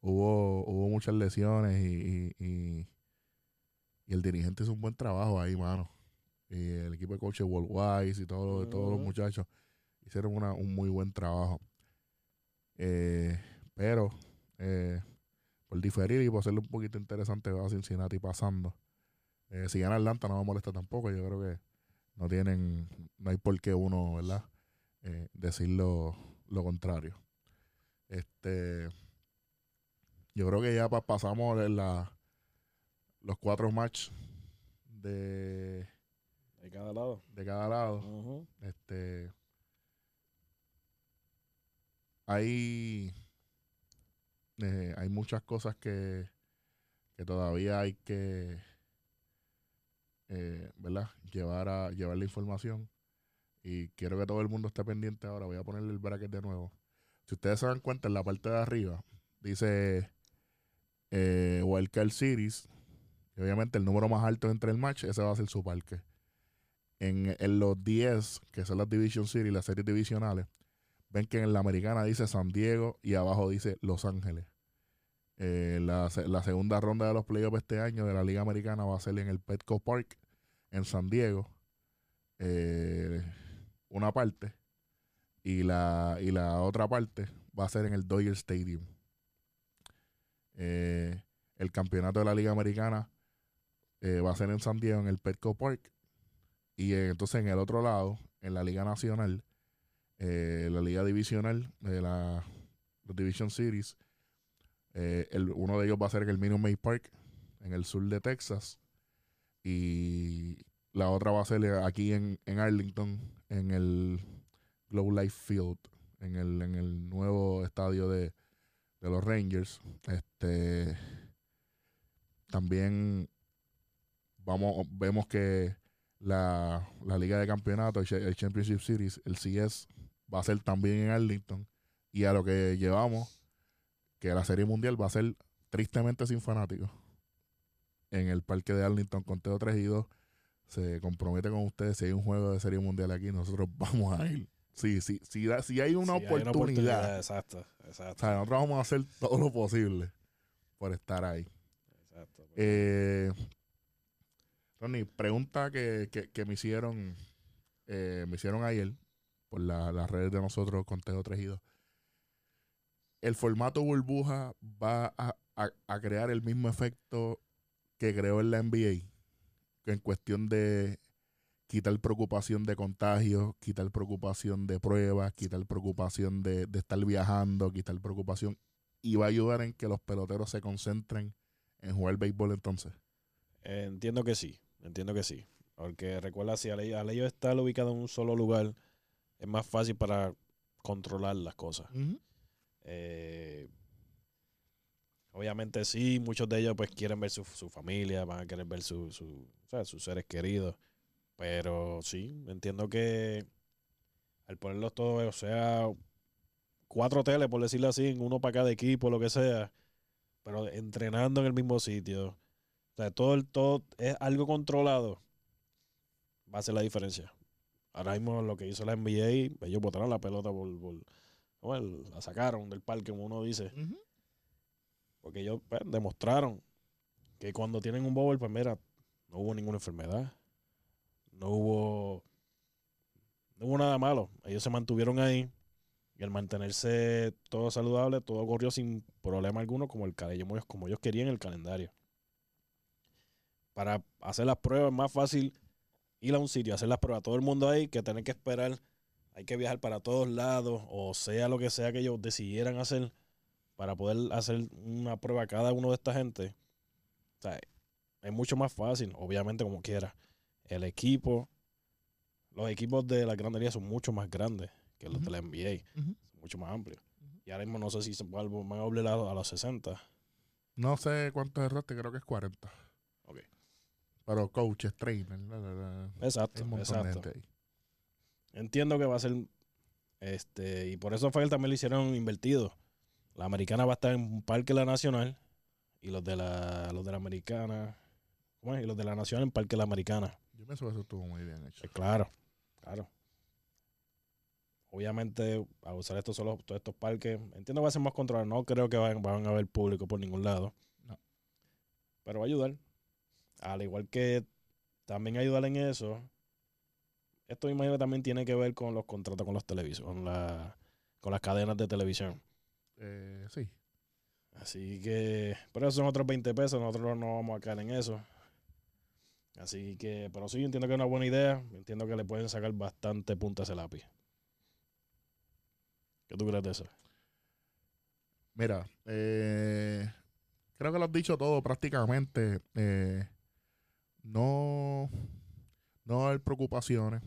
Hubo, hubo muchas lesiones y, y, el dirigente hizo un buen trabajo ahí, mano. Y el equipo de coaches Worldwide y todo, todos los muchachos hicieron una, un muy buen trabajo. Eh, pero eh, por diferir y por hacerlo un poquito interesante, va a Cincinnati pasando. Eh, si gana Atlanta no me molesta tampoco. Yo creo que no tienen, no hay por qué uno, ¿verdad? Eh, decir lo, contrario. Este, yo creo que ya pasamos la, los cuatro matches de de cada lado. De cada lado. Este hay eh, hay muchas cosas que, que todavía hay que eh, ¿verdad? llevar a llevar la información. Y quiero que todo el mundo esté pendiente ahora. Voy a ponerle el bracket de nuevo. Si ustedes se dan cuenta en la parte de arriba dice eh, Wildcard Series. Y obviamente el número más alto entre el match ese va a ser su parque. En, en los 10 que son las Division Series las series divisionales ven que en la americana dice San Diego y abajo dice Los Ángeles eh, la, segunda ronda de los playoffs este año de la Liga Americana va a ser en el Petco Park en San Diego. Eh, una parte. Y la, y la otra parte va a ser en el Dodger Stadium. Eh, el campeonato de la Liga Americana va a ser en San Diego, en el Petco Park. Y entonces en el otro lado, en la Liga Nacional, la Liga Divisional de la Division Series, eh, uno de ellos va a ser en el Minute Maid Park, en el sur de Texas. Y la otra va a ser aquí en, Arlington, en el Globe Life Field, en el, en el nuevo estadio de, los Rangers. Este también vamos, vemos que la, Liga de Campeonato, el Championship Series, el CS, va a ser también en Arlington. Y a lo que llevamos que la Serie Mundial va a ser tristemente sin fanáticos. En el parque de Arlington con Teo 3 y 2 se compromete con ustedes. Si hay un juego de Serie Mundial aquí, nosotros <laughs> vamos a ir. Sí, sí, sí, si hay una, oportunidad, Exacto, exacto. O sea, nosotros vamos a hacer todo lo posible por estar ahí. Exacto. Eh, pregunta que, que, me hicieron eh, me hicieron ayer por las redes de nosotros con Teo 3 y 2 el formato burbuja va a, crear el mismo efecto que creó en la NBA, en cuestión de quitar preocupación de contagios, quitar preocupación de pruebas, quitar preocupación de, estar viajando, quitar preocupación, y va a ayudar en que los peloteros se concentren en jugar béisbol entonces. entiendo que sí, entiendo que sí. Porque recuerda, si al, ellos estar ubicado en un solo lugar, es más fácil para controlar las cosas. Eh, obviamente sí, muchos de ellos pues quieren ver su, familia, van a querer ver su, su, sus seres queridos. Pero sí, entiendo que al ponerlos todos, o sea, cuatro teles, por decirlo así, uno para cada equipo, lo que sea, pero entrenando en el mismo sitio. O sea, todo, todo es algo controlado. Va a hacer la diferencia. Ahora mismo lo que hizo la NBA, ellos botaron la pelota por la sacaron del parque, como uno dice. Porque ellos pues, demostraron que cuando tienen un bowl, pues mira, no hubo ninguna enfermedad. No hubo, no hubo nada malo. Ellos se mantuvieron ahí. Y al mantenerse todo saludable, todo corrió sin problema alguno, como el como ellos querían el calendario. Para hacer las pruebas más fácil ir a un sitio, hacer las pruebas, todo el mundo ahí, que tener que esperar, hay que viajar para todos lados, o sea lo que sea que ellos decidieran hacer, para poder hacer una prueba a cada uno de esta gente. O sea, es mucho más fácil, obviamente como quiera. El equipo, los equipos de la Grandería son mucho más grandes que los de la NBA. Son mucho más amplios. Y ahora mismo no sé si se van a volver a, los 60. No sé cuántos errores, creo que es 40. Ok. Pero coaches, trainer. exacto, exacto. Entiendo que va a ser. Este, y por eso fue que también lo hicieron invertido. La americana va a estar en un parque de la nacional. Y los de la, los de la americana. ¿Cómo es? Y los de la nacional en parque de la americana. Yo pienso que eso estuvo muy bien hecho. claro, claro. Obviamente, a usar estos solo, todos estos parques, entiendo que va a ser más controlado. No creo que van, van a haber público por ningún lado. No. Pero va a ayudar. Al igual que también ayudar en eso, esto imagino que también tiene que ver con los contratos con los televisores, con, la, con las cadenas de televisión. Eh, sí. Así que, pero eso son otros 20 pesos, nosotros no vamos a caer en eso. Así que, pero sí, entiendo que es una buena idea. Entiendo que le pueden sacar bastante punta a ese lápiz. ¿Qué tú crees de eso? Mira, eh, creo que lo has dicho todo prácticamente. Eh, no, no va a haber preocupaciones.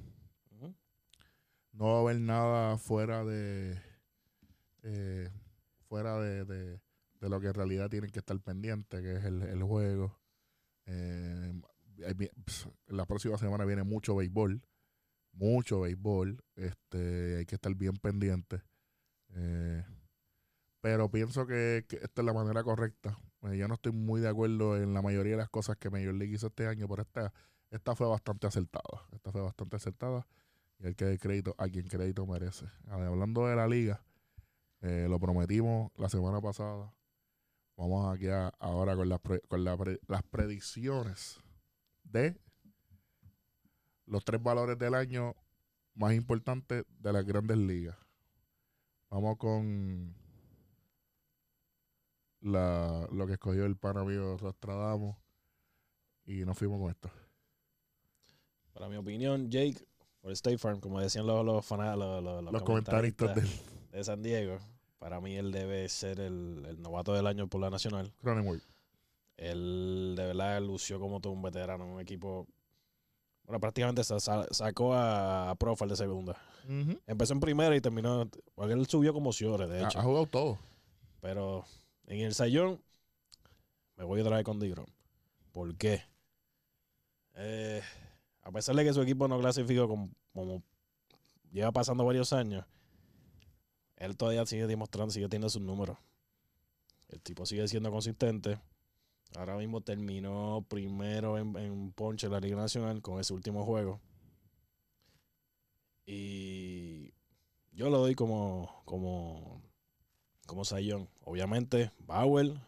No va a haber nada fuera de eh, fuera de, de, lo que en realidad tienen que estar pendientes, que es el, juego. Eh, la próxima semana viene mucho béisbol, mucho béisbol. Este, hay que estar bien pendiente. Eh, pero pienso que, esta es la manera correcta. Yo no estoy muy de acuerdo en la mayoría de las cosas que Major League hizo este año, pero esta, esta fue bastante acertada. Esta fue bastante acertada y hay que dar crédito a quien crédito merece. Hablando de la liga, eh, lo prometimos la semana pasada. Vamos aquí ahora con, las, con las predicciones de los tres valores del año más importantes de las grandes ligas. Vamos con la, lo que escogió el pan amigo Rastradamo y nos fuimos con esto. Para mi opinión, Jake, por State Farm, como decían los, los, los, comentaristas, de San Diego, para mí él debe ser el, novato del año por la nacional. Él de verdad lució como todo un veterano, un equipo. Bueno, prácticamente sacó a, Profile de segunda. Empezó en primera y terminó. Porque él subió como Ciore, de hecho. Ha, jugado todo. Pero en el Sayón me voy a traer con Digron. ¿Por qué? Eh, a pesar de que su equipo no clasificó como, lleva pasando varios años, él todavía sigue demostrando, sigue teniendo sus números. El tipo sigue siendo consistente. Ahora mismo terminó primero en, en Ponche en la Liga Nacional con ese último juego. Y yo lo doy como, como, como Sayón. Obviamente, Bauer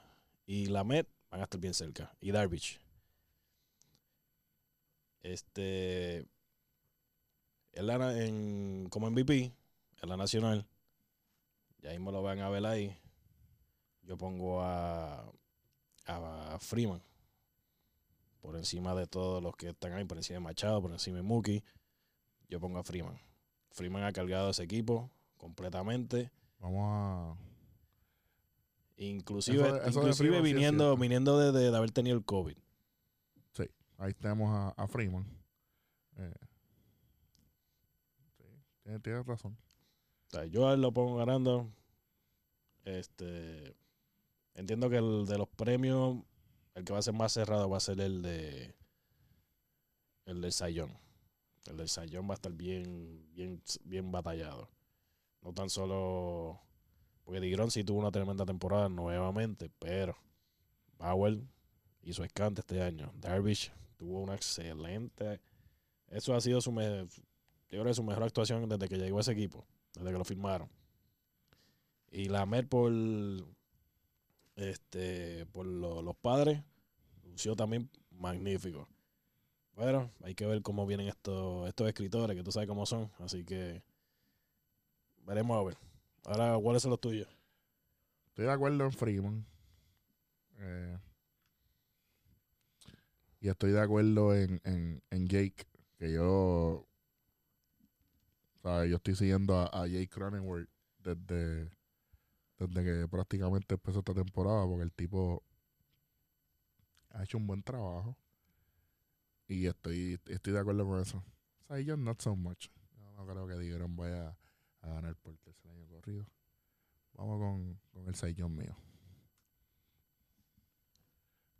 y Lamet van a estar bien cerca. Y Darvish. Este. en, como MVP en la nacional. Ya mismo lo van a ver ahí. Yo pongo a a Freeman. Por encima de todos los que están ahí, por encima de Machado, por encima de Mookie, yo pongo a Freeman. Freeman ha cargado ese equipo completamente. Vamos a. Inclusive, inclusive viniendo, viniendo de, haber tenido el COVID. Ahí tenemos a, Freeman. Eh, sí, tienes, razón. yo lo pongo ganando. Este Entiendo que el de los premios, el que va a ser más cerrado va a ser el de el del Sayón. El del Sayón va a estar bien, bien, bien batallado. No tan solo porque Digron sí tuvo una tremenda temporada nuevamente, pero Bauer hizo escante este año. Darvish tuvo una excelente. Eso ha sido su, yo creo su mejor actuación desde que llegó a ese equipo, desde que lo firmaron. Y la Mer por, este, por los padres, lució también magnífico. Bueno, hay que ver cómo vienen estos, estos escritores, que tú sabes cómo son. Así que veremos a ver. Ahora, ¿cuáles son los tuyos? Estoy de acuerdo en Freeman. Eh, y estoy de acuerdo en, en, en Jake, que yo. Yo estoy siguiendo a, Jake Cronenworth desde, desde que prácticamente empezó esta temporada, porque el tipo ha hecho un buen trabajo. Y estoy, estoy de acuerdo con eso. O not so much. Yo no creo que Dijeron vaya a ganar por tercer año corrido. Vamos con, con el Saiyón mío.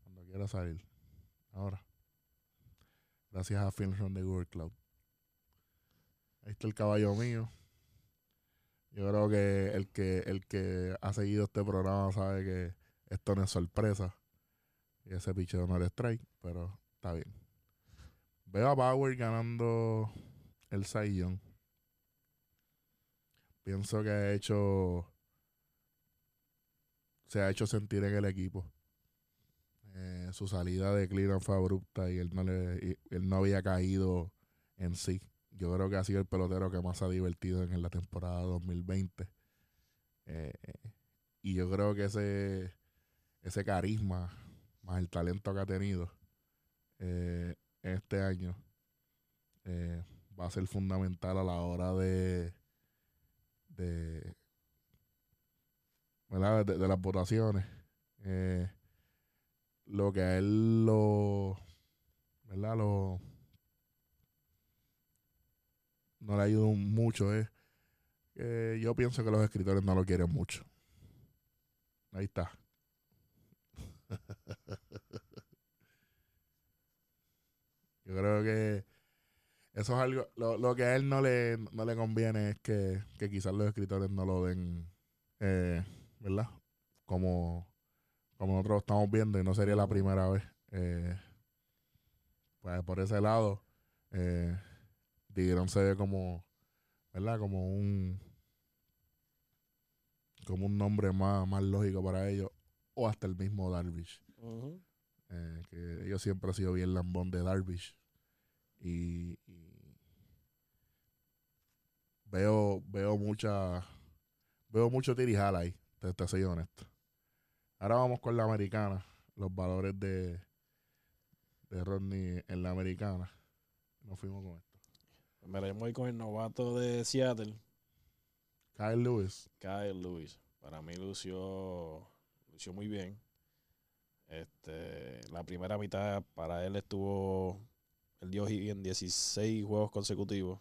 Cuando quiera salir. Ahora. Gracias a Film de Google Cloud. Ahí está el caballo mío. Yo creo que el que el que ha seguido este programa sabe que esto no es sorpresa. Y ese picheo no es strike, pero está bien. Veo a Power ganando el Saiyón. Pienso que ha hecho. Se ha hecho sentir en el equipo. Eh, su salida de Cleveland fue abrupta y él no, le, él no había caído en sí. Yo creo que ha sido el pelotero que más ha divertido en la temporada 2020. Eh, y yo creo que ese, ese carisma, más el talento que ha tenido eh, este año, va a ser fundamental a la hora de, de, de, las votaciones. Eh, lo que a él lo, ¿verdad? Lo, no le ayuda mucho es que yo pienso que los escritores no lo quieren mucho. Ahí está. <laughs> yo creo que eso es algo, lo, que a él no le, no le conviene es que, que quizás los escritores no lo den, eh, ¿verdad? Como, como nosotros estamos viendo y no sería la primera vez. Eh, pues por ese lado, eh, se ve como, ¿verdad? Como un, como un nombre más, más lógico para ellos, o hasta el mismo Darvish. Eh, que ellos siempre han sido bien lambón de Darvish. Y, veo, veo mucha, veo mucho tirijal ahí, te, te soy honesto. Ahora vamos con la americana, los valores de, de Rodney en la americana. Nos fuimos con esto. Me la voy con el novato de Seattle. Kyle Lewis. Kyle Lewis. Para mí lució, lució muy bien. Este, la primera mitad para él estuvo el dio en 16 juegos consecutivos.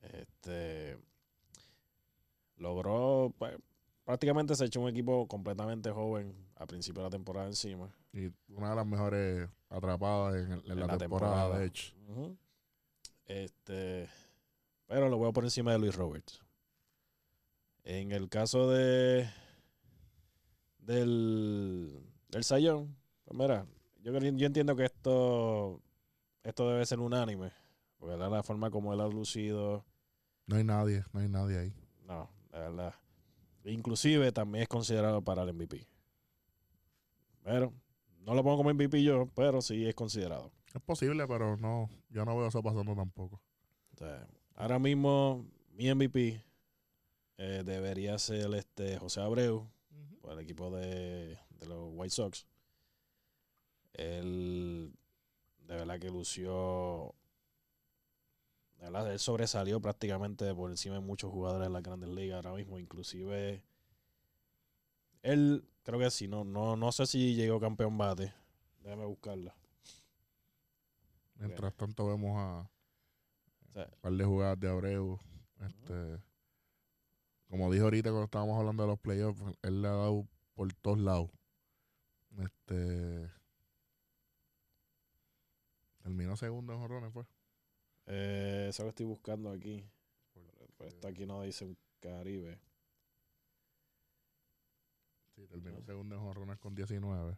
Este logró, pues, prácticamente se echó un equipo completamente joven a principio de la temporada encima. Y una de las mejores atrapadas en, la, temporada, de hecho. Este, pero lo voy a poner encima de Luis Roberts. En el caso de del, del Sayón, pues mira, yo, yo entiendo que esto esto debe ser unánime. Porque la, la forma como él ha lucido. No hay nadie, no hay nadie ahí. No, la verdad. Inclusive también es considerado para el MVP. Pero no lo pongo como MVP yo, pero sí es considerado. Es posible, pero no, yo no veo eso pasando tampoco. ahora mismo mi MVP eh, debería ser este José Abreu, por el equipo de, de los White Sox. Él de verdad que lució. Verdad, él sobresalió prácticamente por encima de muchos jugadores de las grandes ligas ahora mismo. Inclusive, él, creo que sí, no, no, no sé si llegó campeón bate. Déjame buscarla. Mientras tanto vemos a un par de jugadas de Abreu. Este, como dijo ahorita cuando estábamos hablando de los playoffs, él le ha dado por todos lados. Este Terminó segundo en jorrones, fue. Eh, eso lo estoy buscando aquí. Pues esto aquí no dice un Caribe. Sí, terminó segundo en jorrones con 19.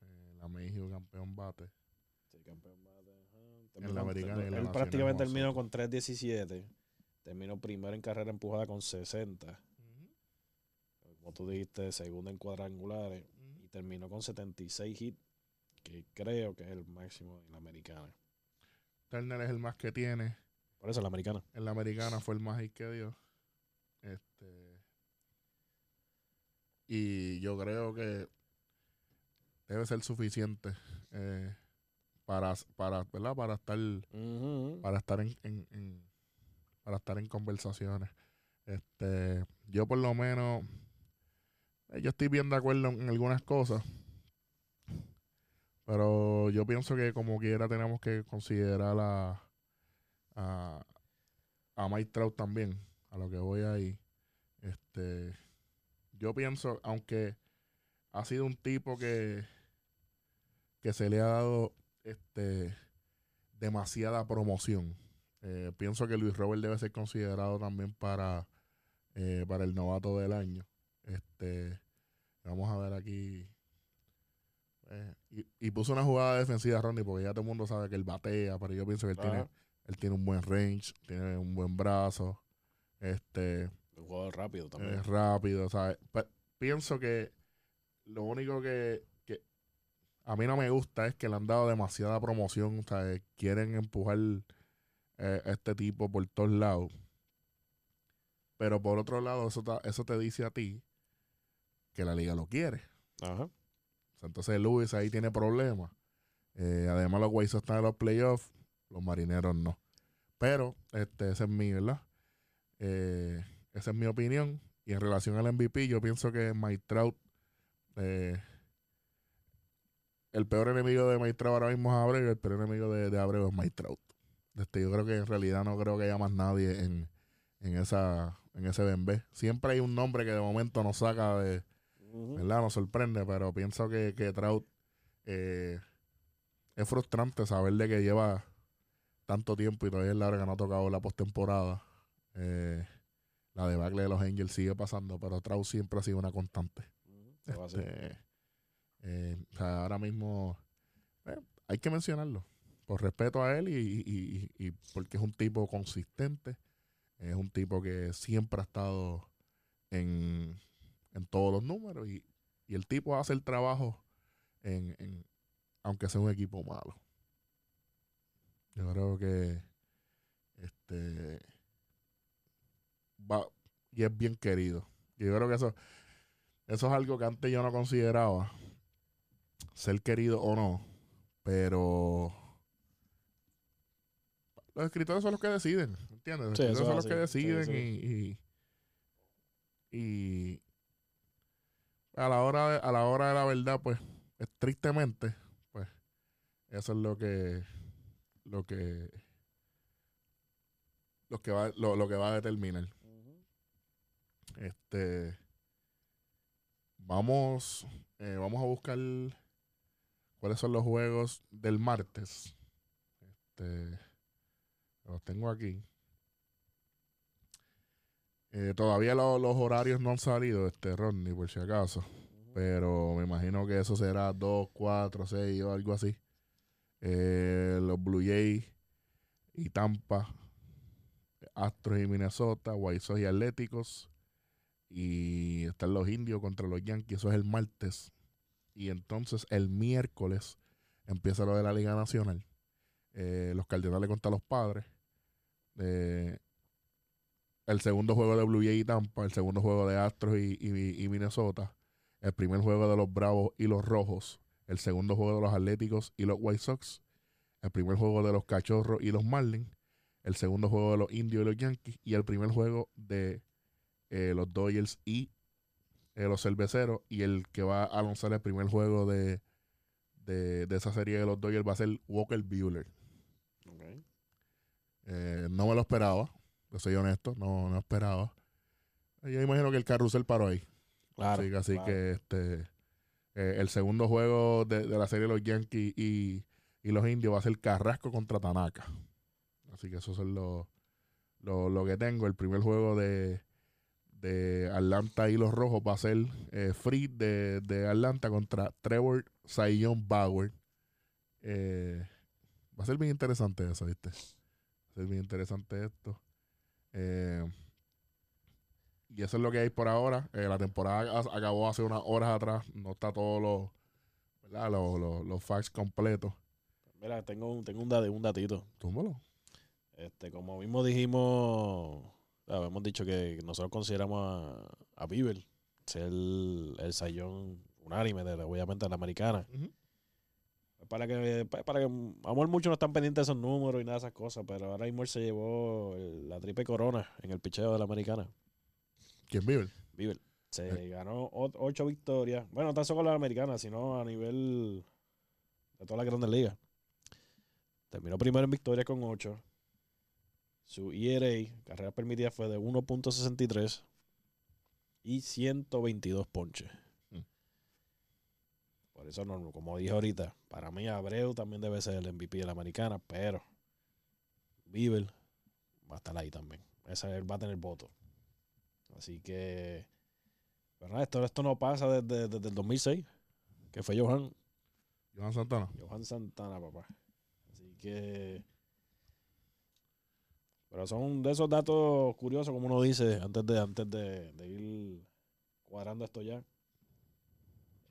Eh, la México campeón bate. Sí, campeón bate. en la americana Él prácticamente terminó con 3.17. Terminó primero en carrera empujada con 60. Como tú dijiste, segundo en cuadrangulares. Y terminó con 76 hits, que creo que es el máximo en la americana. Turner es el más que tiene. Por eso la americana. En la americana fue el más hit que dio. Este. Y yo creo que debe ser suficiente eh, para, para, ¿verdad? para estar para estar en, en- en- para estar en conversaciones. Este, yo por lo menos eh, yo estoy bien de acuerdo en, en algunas cosas. Pero yo pienso que como quiera tenemos que considerar a a, Mike Trout también, a lo que voy ahí. Este, yo pienso, aunque ha sido un tipo que que se le ha dado este demasiada promoción. Eh, pienso que Luis Robert debe ser considerado también para, eh, para el novato del año. Este, vamos a ver aquí. Eh, y, y puso una jugada defensiva, Ronnie, porque ya todo el mundo sabe que él batea, pero yo pienso que él, tiene, él tiene un buen range, tiene un buen brazo, este, Un jugador rápido también. es rápido, ¿sabes? Pienso que lo único que, que a mí no me gusta es que le han dado demasiada promoción, ¿sabes? Quieren empujar eh, a este tipo por todos lados. Pero por otro lado, eso, ta- eso te dice a ti que la liga lo quiere. Ajá. Entonces Luis ahí tiene problemas. Eh, además, los Sox están en los playoffs, los marineros no. Pero, este, ese es mi, ¿verdad? Eh, esa es mi opinión. Y en relación al MVP, yo pienso que Mike Trout, eh, el peor enemigo de Mike Trout ahora mismo es Abreu, el peor enemigo de, de Abreu es Mike Trout. Este, yo creo que en realidad no creo que haya más nadie en, en esa en ese BMB. Siempre hay un nombre que de momento nos saca de, ¿verdad? Nos sorprende, pero pienso que, que Trout eh, es frustrante saber de que lleva tanto tiempo y todavía es la hora que no ha tocado la postemporada. Eh, la debacle de los Angels sigue pasando, pero Trout siempre ha sido una constante. Este, eh, o sea, ahora mismo hay que mencionarlo por respeto a él y, y- y- y porque es un tipo consistente, es un tipo que siempre ha estado en, en todos los números y, y el tipo hace el trabajo en, en- aunque sea un equipo malo. Yo creo que este va y es bien querido. Yo creo que eso eso es algo que antes yo no consideraba ser querido o no, pero los escritores son los que deciden, ¿entiendes? Los Sí, escritores son los que sí, deciden sí. y, y y a la hora de, a la hora de la verdad, pues, estrictamente, pues, eso es lo que lo que lo que va lo, lo que va a determinar. Este. Vamos. eh, vamos a buscar cuáles son los juegos del martes. Este. Los tengo aquí. Eh, todavía lo- los horarios no han salido, este Rodney, por si acaso. Pero me imagino que eso será 2, 4, 6 o algo así. Eh, los Blue Jays y Tampa. Astros y Minnesota. White y Atléticos. Y están los indios contra los Yankees. Eso es el martes. Y entonces el miércoles empieza lo de la Liga Nacional. Eh, los Cardenales contra los Padres. El segundo juego de Blue Jays y Tampa. El segundo juego de Astros y, y- y Minnesota. El primer juego de los Bravos y los Rojos. El segundo juego de los Atléticos y los White Sox. El primer juego de los Cachorros y los Marlins. El segundo juego de los Indios y los Yankees. Y el primer juego de eh, los Dodgers y eh, los Cerveceros. Y el que va a lanzar el primer juego de, de, de esa serie de los Dodgers va a ser Walker Bueller. Ok. Eh, no me lo esperaba, soy honesto, no, no esperaba. Yo imagino que el carrusel paró ahí. Claro. así que, así claro. que este eh, el segundo juego de, de la serie de los Yankees y, y los Indios va a ser Carrasco contra Tanaka. Así que eso es lo, lo, lo que tengo. El primer juego de, de Atlanta y los Rojos va a ser eh, Free de, de Atlanta contra Trevor Sion Bauer. Eh, va a ser bien interesante eso, ¿viste? Va a ser bien interesante esto. Eh, y eso es lo que hay por ahora. Eh, la temporada acabó hace unas horas atrás. No está todo los, ¿verdad? Los, los, los facts completos. Mira, tengo un, tengo un, un datito. Túmbalo. Este, como mismo dijimos, hemos dicho que nosotros consideramos a, a Bieber ser el, el sayón unánime de obviamente de la americana. Para que, para que amor mucho no están pendientes de esos números y nada de esas cosas, pero ahora mismo él se llevó la triple corona en el picheo de la americana. ¿Quién vive? Vive. Se eh. ganó ocho victorias. Bueno, no tan solo la americana, sino a nivel de todas las grandes ligas. Terminó primero en victoria con ocho. Su ERA, carrera permitida, fue de 1.63 y 122 ponches. Por eso, no, como dije ahorita, para mí Abreu también debe ser el MVP de la americana, pero Bieber va a estar ahí también. Ese va a tener voto. Así que, ¿verdad? Esto, esto no pasa desde, desde el 2006, que fue Johan. Johan Santana. Johan Santana, papá. Así que. Pero son de esos datos curiosos, como uno dice, antes de, antes de, de ir cuadrando esto ya.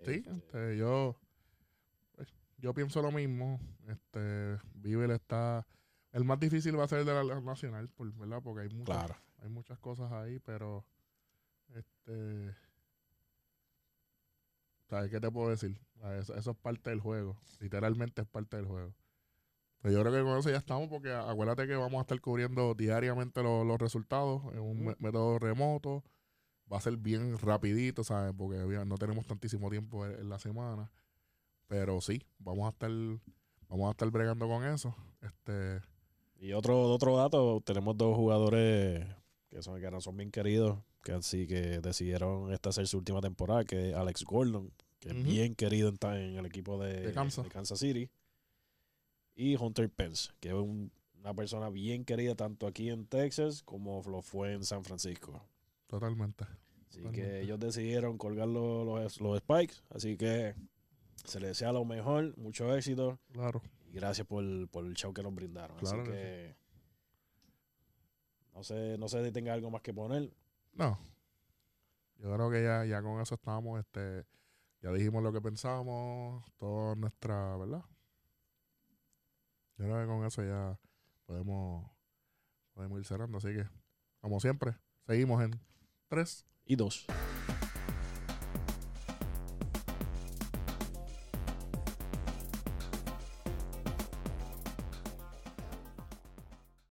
Sí, este, este, yo, pues, yo pienso lo mismo. Este, Bieber está. El más difícil va a ser el de la nacional, por, ¿verdad? Porque hay muchas, hay muchas cosas ahí, pero. Este. ¿Sabes qué te puedo decir? Eso, es parte del juego. Literalmente es parte del juego. Pues yo creo que con eso ya estamos, porque acuérdate que vamos a estar cubriendo diariamente los, resultados en un método remoto va a ser bien rapidito, ¿sabes? Porque no tenemos tantísimo tiempo en, la semana. Pero sí, vamos a estar vamos a estar bregando con eso. Este y otro otro dato, tenemos dos jugadores que son que no son bien queridos, que así que decidieron esta ser su última temporada, que es Alex Gordon, que es bien querido en, en el equipo de, Kansas. City. Y Hunter Pence, que es una persona bien querida tanto aquí en Texas como lo fue en San Francisco. Totalmente. Así que ellos decidieron colgar los, los, spikes. Así que se les desea lo mejor, mucho éxito. Claro. Y gracias por, el show que nos brindaron. así que. No sé, no sé si tenga algo más que poner. No. Yo creo que ya, ya con eso estamos, este, ya dijimos lo que pensábamos, toda nuestra, ¿verdad? Yo creo que con eso ya podemos, podemos ir cerrando. Así que, como siempre, seguimos en 3 y 2.